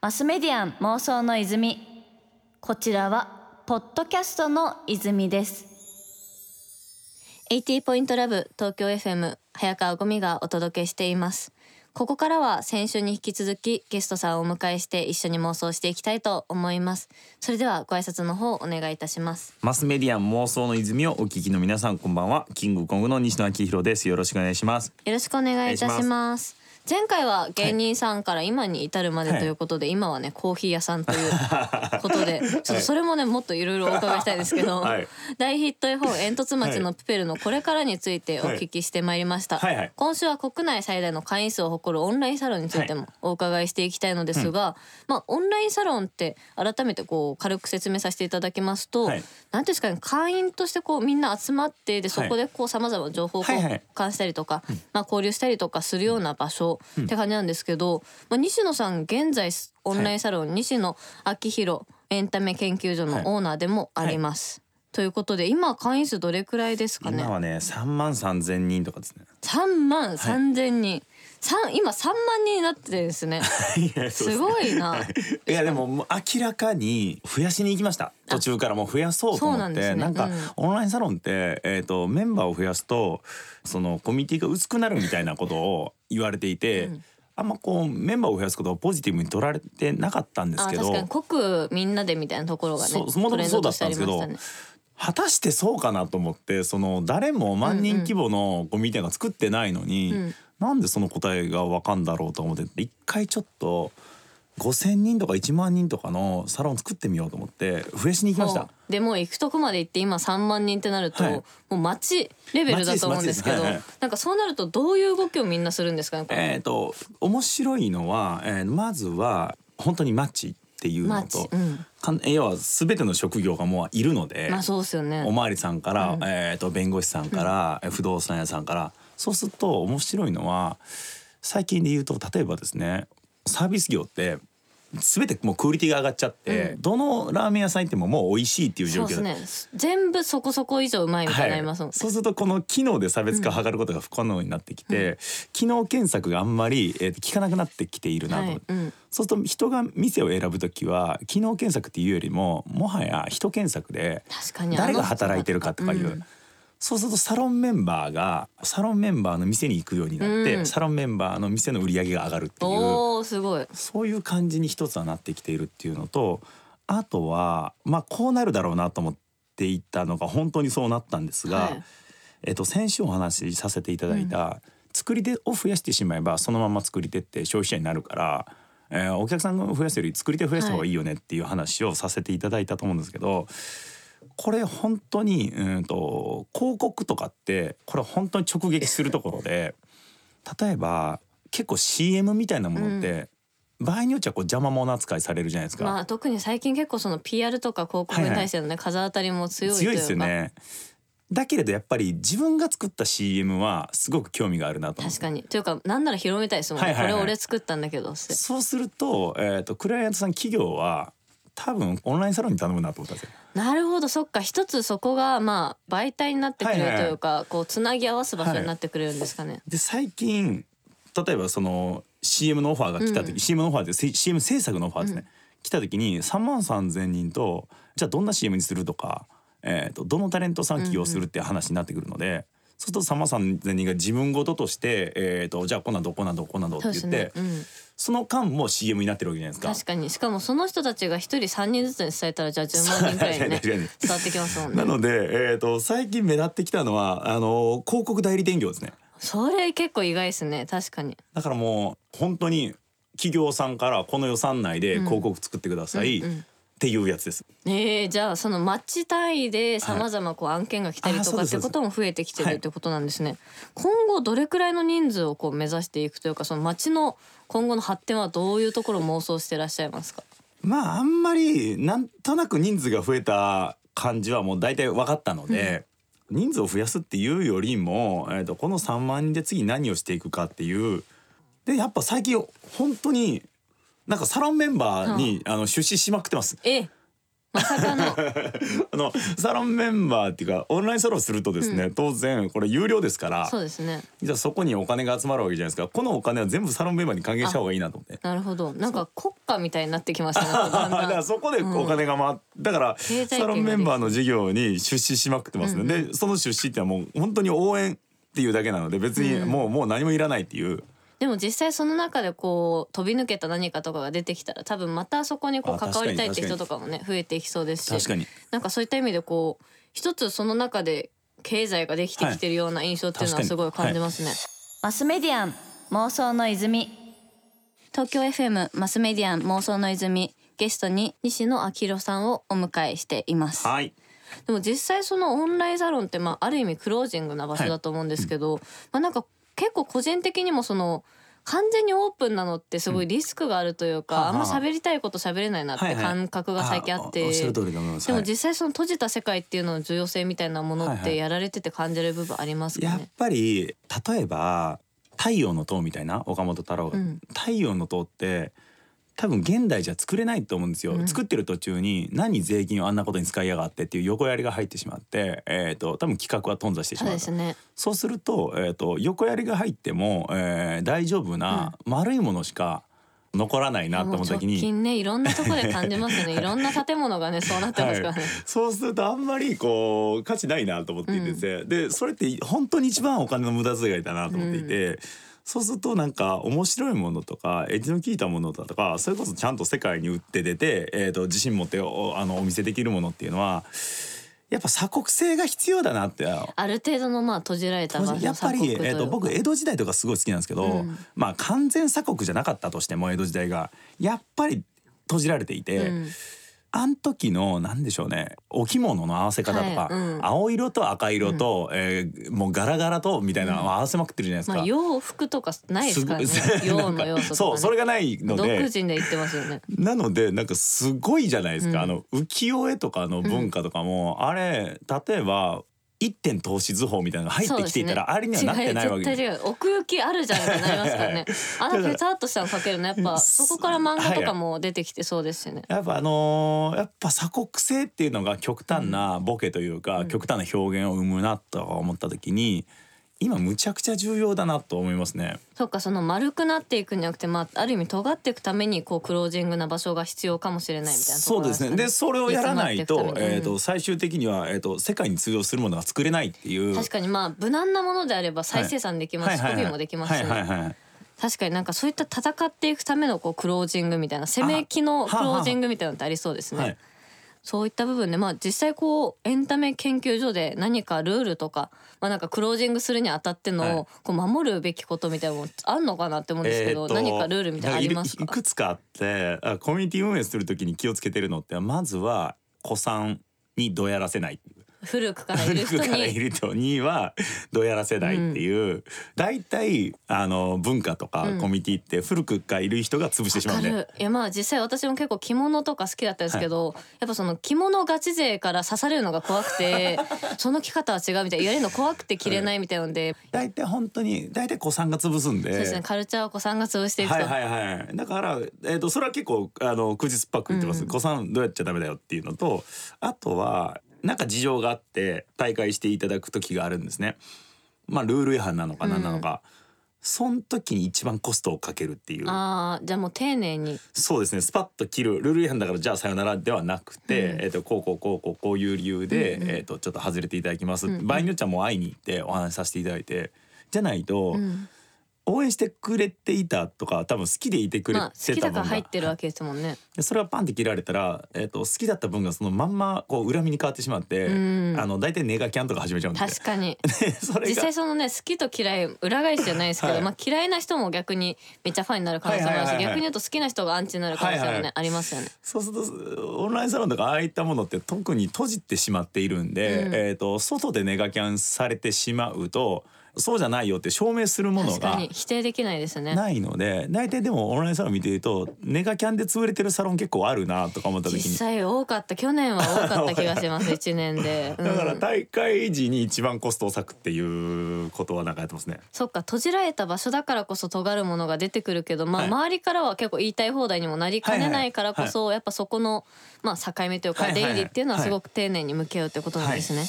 マスメディアン妄想の泉。こちらはポッドキャストの泉です。80ポイントラブ東京 FM 早川ゴミがお届けしています。ここからは先週に引き続きゲストさんをお迎えして一緒に妄想していきたいと思います。それではご挨拶の方お願いいたします。マスメディアン妄想の泉をお聞きの皆さんこんばんは。キングコングの西野昭弘です。よろしくお願いします。よろしくお願いいたします前回は芸人さんから今に至るまでということで、今はねコーヒー屋さんということで。ちょっとそれもねもっといろいろお伺いしたいですけど、はい。大ヒット絵本「煙突町のプペル」のこれからについてお聞きしてまいりました、はいはい今週は国内最大の会員数を誇るオンラインサロンについてもお伺いしていきたいのですが、まあオンラインサロンって改めてこう軽く説明させていただきますと、はい。なんていうんですかね会員としてこうみんな集まってでそこでこうさまざまな情報交はいはい。換したりとか、まあ、交流したりとかするような場所って感じなんですけど、まあ、西野さん現在オンラインサロン、西野昭弘エンタメ研究所のオーナーでもあります。ということで今会員数どれくらいですかね？今はね3万3千人とかですね。3万3千人、三今3万人になってですね。いやそうですごいな。い。やでも明らかに増やしに行きました。途中からもう増やそうと思って。なんね。なんかうん。オンラインサロンって、えー、とメンバーを増やすとそのコミュニティが薄くなるみたいなことを言われていて、あんまこうメンバーを増やすことをポジティブに取られてなかったんですけどあ確かに。濃くみんなでみたいなところがねそうもともとそうだったんですけど果たしてそうかなと思ってその誰も万人規模のコミュニティが作ってないのに、うん。なんでその答えがわかんだろうと思って一回ちょっと5,000人とか1万人とかのサロン作ってみようと思って増やしに行きました。でもう行くとこまで行って今3万人ってなると、はい。もう町レベルだと思うんですけどはいはい。なんかそうなるとどういう動きをみんなするんですかねえー、と面白いのは、えーまずは本当にマッチっていうのと、うん。かん要は全ての職業がもういるので、まあそうですよね。おまわりさんから、うん。えー、と弁護士さんから、え不動産屋さんから。そうすると面白いのは最近で言うと例えばですねサービス業って全てもうクオリティが上がっちゃって、どのラーメン屋さん行ってももう美味しいっていう状況ですね。全部そこそこ以上うまいみたいになりますもん、そうするとこの機能で差別化を図ることが不可能になってきて、機能検索があんまり、えー効かなくなってきているなと、はい。うん。そうすると人が店を選ぶ時は機能検索っていうよりももはや人検索で誰が働いてるかとかいう、うんそうするとサロンメンバーがサロンメンバーの店に行くようになって、うん。サロンメンバーの店の売り上げが上がるっていう。すごい。そういう感じに一つはなってきているっていうのとあとはまあこうなるだろうなと思っていたのが本当にそうなったんですが、はい。えっと、先週お話しさせていただいた、作り手を増やしてしまえばそのまま作り手って消費者になるから、えーお客さんを増やすより作り手を増やした方がいいよねっていう話をさせていただいたと思うんですけど、これ本当にうんと広告とかってこれ本当に直撃するところで例えば結構 CM みたいなものって、場合によっちゃこう邪魔者扱いされるじゃないですか。まあ特に最近結構その PR とか広告に対してのね、風当たりも強いというか。強いですよね。だけれどやっぱり自分が作った CM はすごく興味があるなと思って。確かに。というかなんなら広めたいですもんね、はいはいはい。これ俺作ったんだけどそうすると,、えー、とクライアントさん企業は多分オンラインサロンに頼むなと思ったんですよ。なるほど。そっか。一つそこがまあ媒体になってくれるはいはいはいとい。うか、こうつなぎ合わす場所になってくれるんですかね、で最近例えばその CM のオファーが来た時、うん CM のオファーで CM 制作のオファーですね、来た時に3万3,000人とじゃあどんな CM にするとか、えー、とどのタレントさん起用するっていう話になってくるので。そうすると3万3,000人が自分事として、えー、とじゃあこんなんどこんなんどこんなんどって言ってね、うん、その間も CM になってるわけじゃないですか。確かに。しかもその人たちが一人三人ずつに伝えたらじゃあ10万人くらい にね伝わってきますもんね。なので、えー、と最近目立ってきたのはあの広告代理店業ですね。それ結構意外ですね。確かに。だからもう本当に企業さんからこの予算内で広告作ってください。うんうんっていうやつです。えー、じゃあそのマッチ単位でさまざまこう案件が来たりとかってことも増えてきてはいるってことなんですね。今後どれくらいの人数をこう目指していくというかその町の今後の発展はどういうところを妄想してらっしゃいますか？まああんまりなんとなく人数が増えた感じはもう大体分かったので、人数を増やすっていうよりも、えー、とこの3万人で次何をしていくかっていうでやっぱ最近本当になんかサロンメンバーに、あの出資しまくってます。えまさかの。あのサロンメンバーっていうかオンラインサロンするとですね、当然これ有料ですからそうですね。じゃあそこにお金が集まるわけじゃないですか。このお金は全部サロンメンバーに還元した方がいいなと思って。なるほど。なんか国家みたいになってきましたね だんだだんからそこでお金が回っ、だから経済圏サロンメンバーの事業に出資しまくってますね、でその出資ってのはもう本当に応援っていうだけなので別にもう,、もう何もいらないっていうでも実際その中でこう飛び抜けた何かとかが出てきたら多分またそこにこうあ関わりたいって人とかもね増えていきそうですし確かに。なんかそういった意味でこう一つその中で経済ができてきてるような印象っていうのははい。すごい感じますね。マスメディアン妄想の泉。東京 FM マスメディアン妄想の泉ゲストに西野昭弘さんをお迎えしています。はい。でも実際そのオンラインサロンってまあある意味クロージングな場所だと思うんですけど、まあなんか結構個人的にもその完全にオープンなのってすごいリスクがあるというか、はあはあ。あんま喋りたいこと喋れないなって感覚が最近あって、おっしゃる通りだと思いはい。でも実際その閉じた世界っていうのの重要性みたいなものっはいはい。てやられてて感じる部分ありますかやっね。ぱり例えば「太陽の塔」みたいな岡本太郎。が、うん。太陽の塔って多分現代じゃ作れないと思うんですよ、うん作ってる途中に何税金をあんなことに使いやがってっていう横やりが入ってしまって、えー、と多分企画は頓挫してしまうとですね。そうすると,、えー、と横やりが入っても、えー大丈夫な丸いものしか残らないなと思った時に。近ねいろんなところで感じますね。いろんな建物がねそうなってますからね。はい、そうするとあんまりこう価値ないなと思っていてて、でそれって本当に一番お金の無駄遣いだなと思っていて、そうするとなんか面白いものとかエッジの効いたものだとかそれこそちゃんと世界に売って出て、えー、と自信持っておあのお見せできるものっていうのはやっぱ鎖国性が必要だなって。ある程度のまあ閉じられたやっぱり、えー、というか。僕江戸時代とかすごい好きなんですけど、うん。まあ完全鎖国じゃなかったとしても江戸時代がやっぱり閉じられていて。うんあん時のなんでしょうねお着物の合わせ方とか、はいうん。青色と赤色と、えーもうガラガラとみたいなのを合わせまくってるじゃないですか。まあ洋服とかないですからねすごい洋の要素とか、ね、そうそれがないの独で自で言ってますよね。なのでなんかすごいじゃないですか、うん。あの浮世絵とかの文化とかも、あれ例えば一点投資図法みたいなのが入ってきていたら、そうあれにはなってないわけ違う絶対違う。奥行きあるじゃんってなりますからね。あのペタッとしたの描けるの。やっぱそこから漫画とかも出てきてそうですよね、やっぱあのーやっぱ鎖国性っていうのが極端なボケというか、極端な表現を生むなと思った時に今むちゃくちゃ重要だなと思いますね。そっかその丸くなっていくんじゃなくてまあある意味尖っていくためにこうクロージングな場所が必要かもしれないみたいなそうですね。でそれをやらないとえっ、と最終的にはえっ、と世界に通用するものが作れないっていう。確かにまあ無難なものであれば再生産できますし、コピーもできますし、ねはいはいはい。確かになんかそういった戦っていくためのこうクロージングみたいな攻め機のクロージングみたいなのってありそうですね。はいそういった部分でまあ実際こうエンタメ研究所で何かルールとかまあなんかクロージングするにあたってはい。のこう守るべきことみたいなのもあんのかなって思うんですけど、えーと何かルールみたいなのあります？かいくつかあってあコミュニティ運営するときに気をつけてるのってまずは子さんにどやらせない古くからいる人古くからいにる人にはどやらせないっていう、大体あの文化とかうん。コミュニティって古くからいる人が潰してしまうんで、わかる。いやまあ実際私も結構着物とか好きだったんですけど、やっぱその着物ガチ勢から刺されるのが怖くて その着方は違うみたいな言われるの怖くて着れないみたいなので、大体本当に大体子さんが潰すんで。そうですねカルチャーを子さんが潰していくと、はいはいはい。だから、えー、とそれは結構あの空日っぱく言ってます、うん。子さんどうやっちゃダメだよっていうのとあとはなんか事情があって大会していただく時があるんですね。まあルール違反なのか何なのか、その時に一番コストをかけるっていう。ああじゃあもう丁寧に。そうですね。スパッと切る。ルール違反だからじゃあさよならではなくて、うん。えー、とこうこうこうこうこういう理由で、うんうん。えー、とちょっと外れていただきます、うんうん。場合によっちゃもう会いに行ってお話しさせていただいて。じゃないと、うん応援してくれていたとか多分好きでいてくれまあ好きだから入ってるわけですもんね。でそれがパンって切られたら、えー、と好きだった分がそのまんまこう恨みに変わってしまって、うん。あの大体ネガキャンとか始めちゃうんで確かに。で それが。実際そのね好きと嫌い裏返しじゃないですけど、はい。まあ嫌いな人も逆にめっちゃファンになる可能性もあるし、はいはいはいはい。逆に言うと好きな人がアンチになる可能性もね、はいはいありますよね。そうするとオンラインサロンとかああいったものって特に閉じてしまっているんで、うん。えー、と外でネガキャンされてしまうと,、そうじゃないよって証明するもの確かがに否定できないですね。ないので大体でもオンラインサロン見てるとネガキャンで潰れてるサロン結構あるなとか思った時実に際多かった。去年は多かった気がします。一年で、うん。だから大会時に一番コストを割くっていうことはなんかやってますね。そっか。閉じられた場所だからこそ尖るものが出てくるけど、まあ、はい。周りからは結構言いたい放題にもなりかねないからこそ、やっぱそこの、まあ、境目というか出はいはいはい。入りっていうのはすごく丁寧に向き合うってことなんですね。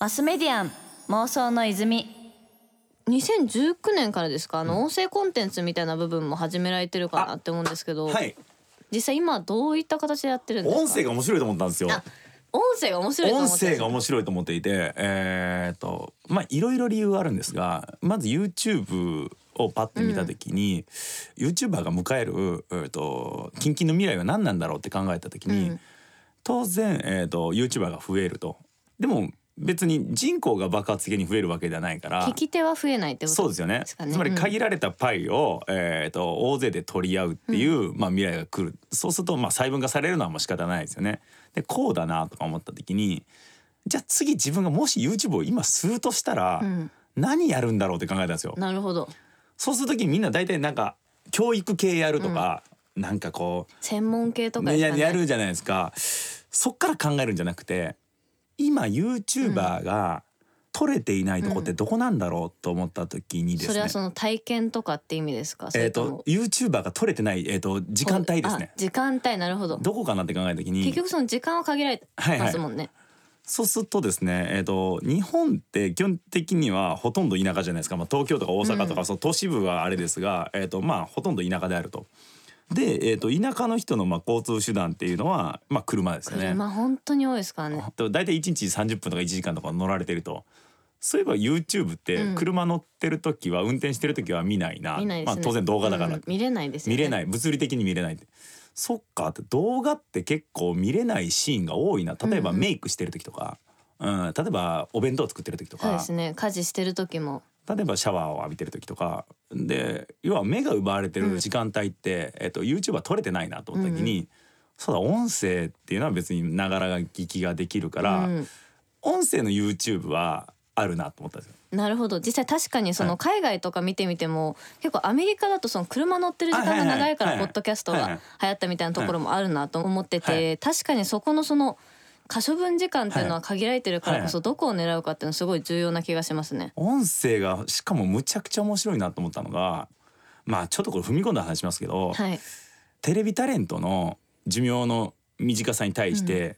マスメディアン妄想の泉2019年からですか？あの音声コンテンツみたいな部分も始められてるかなって思うんですけど、はい、実際今どういった形でやってるんですか？音声が面白いと思ったんですよ。あ音声が面白いと思音って。る声が面白いと思っていて、えーっとまあいろいろ理由はあるんですがまず YouTube をパッて見た時に、YouTuber が迎える、えーっと近々の未来は何なんだろうって考えた時に、うん。当然、えーっと YouTuber が増えると。でも別に人口が爆発的に増えるわけではないから聞き手は増えないってことそうですよね。つまり限られたパイを、えー、と大勢で取り合うっていう、まあ、未来が来る。そうするとまあ細分化されるのはもう仕方ないですよね。でこうだなとか思った時にじゃあ次自分がもし YouTube を今するとしたら、うん。何やるんだろうって考えたんですよ。なるほど。そうする時にみんな大体なんか教育系やるとか、なんかこう専門系とかでね、やるじゃないですか。そっから考えるんじゃなくて今 YouTuber が取れていないとこってどこなんだろうと思った時にですね、それはその体験とかって意味ですか？そえっ、れと YouTuber が取れてない、えー、と時間帯ですね。あ時間帯なるほど。どこかなって考えた時に。結局その時間は限られてますもんね、そうするとですね、えー、と日本って基本的にはほとんど田舎じゃないですか、まあ、東京とか大阪とか、うん。その都市部はあれですが、えーとまあ、ほとんど田舎であると。で、えー、と田舎の人のまあ交通手段っていうのは、まあ、車ですよね。車本当に多いですからね。と大体1日30分とか1時間とか乗られてるとそういえば YouTube ってうん。車乗ってる時は、運転してる時は見ないな。まあ、当然動画だから、うん。見れないですよね。見れない。物理的に見れないそっかって動画って結構見れないシーンが多いな。例えばうんうん。メイクしてる時とか、うん。例えばお弁当作ってる時とか。そうですね。家事してる時も例えばシャワーを浴びてる時とかで要は目が奪われてる時間帯って、えっと、YouTube は撮れてないなと思った時に、そうだ音声っていうのは別にながら聞きができるから、うん。音声の YouTube はあるなと思ったんですよ。なるほど。実際確かにそはい。の海外とか見てみても、結構アメリカだとその車乗ってる時間が長いからはいはい。はいポッドキャストがはいはい流行ったみたいなところもあるなと思ってて、は確かにそこのその可処分時間っていうのは限られてるからこそどこを狙うかっていうのはすごい重要な気がしますね。音声がしかもむちゃくちゃ面白いなと思ったのがまあちょっとこれ踏み込んだ話しますけど、はい、テレビタレントの寿命の短さに対して、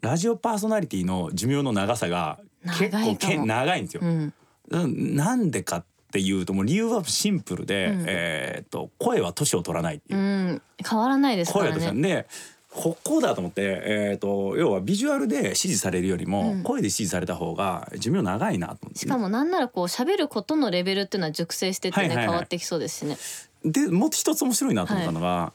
ラジオパーソナリティの寿命の長さが結構け長いんですよ。うん、うんなんでかっていうともう理由はシンプルで、うん。えー、と声は年を取らないっていう。う。ん、変わらないですか声はらね。年でここだと思って、えー、と要はビジュアルで支持されるよりも、うん。声で支持された方が寿命長いなと思って。しかもなんならこう喋ることのレベルっていうのは熟成してってね、はいはいはい。変わってきそうですしね。でもう一つ面白いなと思ったのが、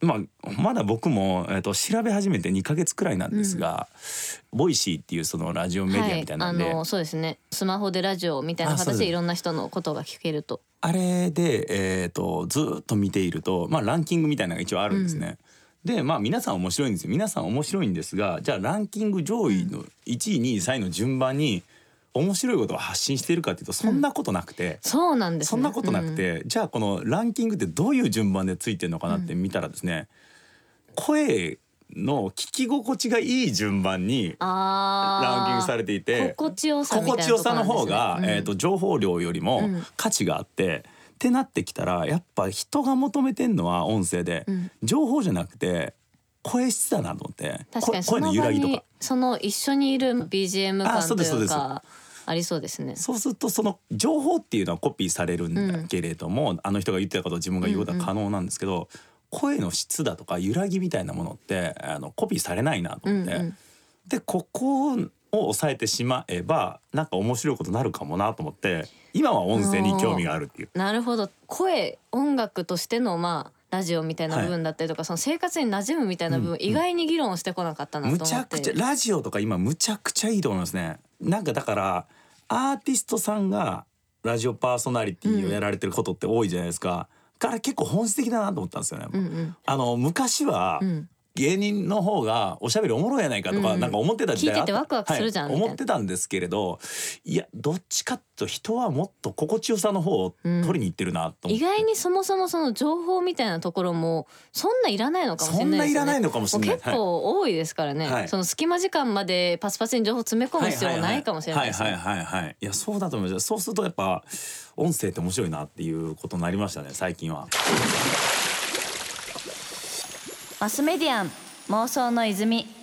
まあ、まだ僕も、えー、と調べ始めて2ヶ月くらいなんですが、 Voicy っていうそのラジオメディアみたいなんで、はい、あのそうですね。スマホでラジオみたいな形でいろんな人のことが聞けると。あれで、えー、とずーっと見ていると、まあ、ランキングみたいなのが一応あるんですね。でまあ皆さん面白いんですよ。皆さん面白いんですがじゃあランキング上位の1位2位3位の順番に面白いことを発信しているかっていうとそんなことなくて、そうなんですね。そんなことなくて、じゃあこのランキングってどういう順番でついてるのかなって見たらですね、声の聞き心地がいい順番にあランキングされれていて心地よさの方が、えー、と情報量よりもうん。価値があって、ってなってきたらやっぱ人が求めてんのは音声で、うん。情報じゃなくて声質だなと思って。確かにそ声の揺らぎとか。その一緒にいる BGM あ感というかありそうですね。そうするとその情報っていうのはコピーされるんだけれども、あの人が言ってたことを自分が言うことは可能なんですけど、声の質だとか揺らぎみたいなものってあのコピーされないなと思って、うんうん。でここを抑えてしまえばなんか面白いことになるかもなと思って今は音声に興味があるっていう。なるほど。声音楽としてのまあラジオみたいな部分だったりとか、その生活に馴染むみたいな部分、うん意外に議論してこなかったなと思って。むちゃくちゃラジオとか今むちゃくちゃいいと思いますね。なんかだからアーティストさんがラジオパーソナリティをやられてることって多いじゃないですか、から結構本質的だなと思ったんですよね、うんうん。あの昔は、うん芸人の方がおしゃべりおもろいやないかとか、うん。なんか思ってた時代聞いててワクワクするじゃんはい。みたいな。思ってたんですけれどいやどっちかっていうと人はもっと心地よさの方を取りに行ってるなと思って、意外にそもそもその情報みたいなところもそんないらないのかもしれないですよね。そんないらないのかもしれない。結構多いですからね、はい。その隙間時間までパスパスに情報詰め込む必要ないかもしれないですね。はいはいはいはいはい。いやそうだと思います。そうするとやっぱ音声って面白いなっていうことになりましたね最近はマスメディアン妄想の泉。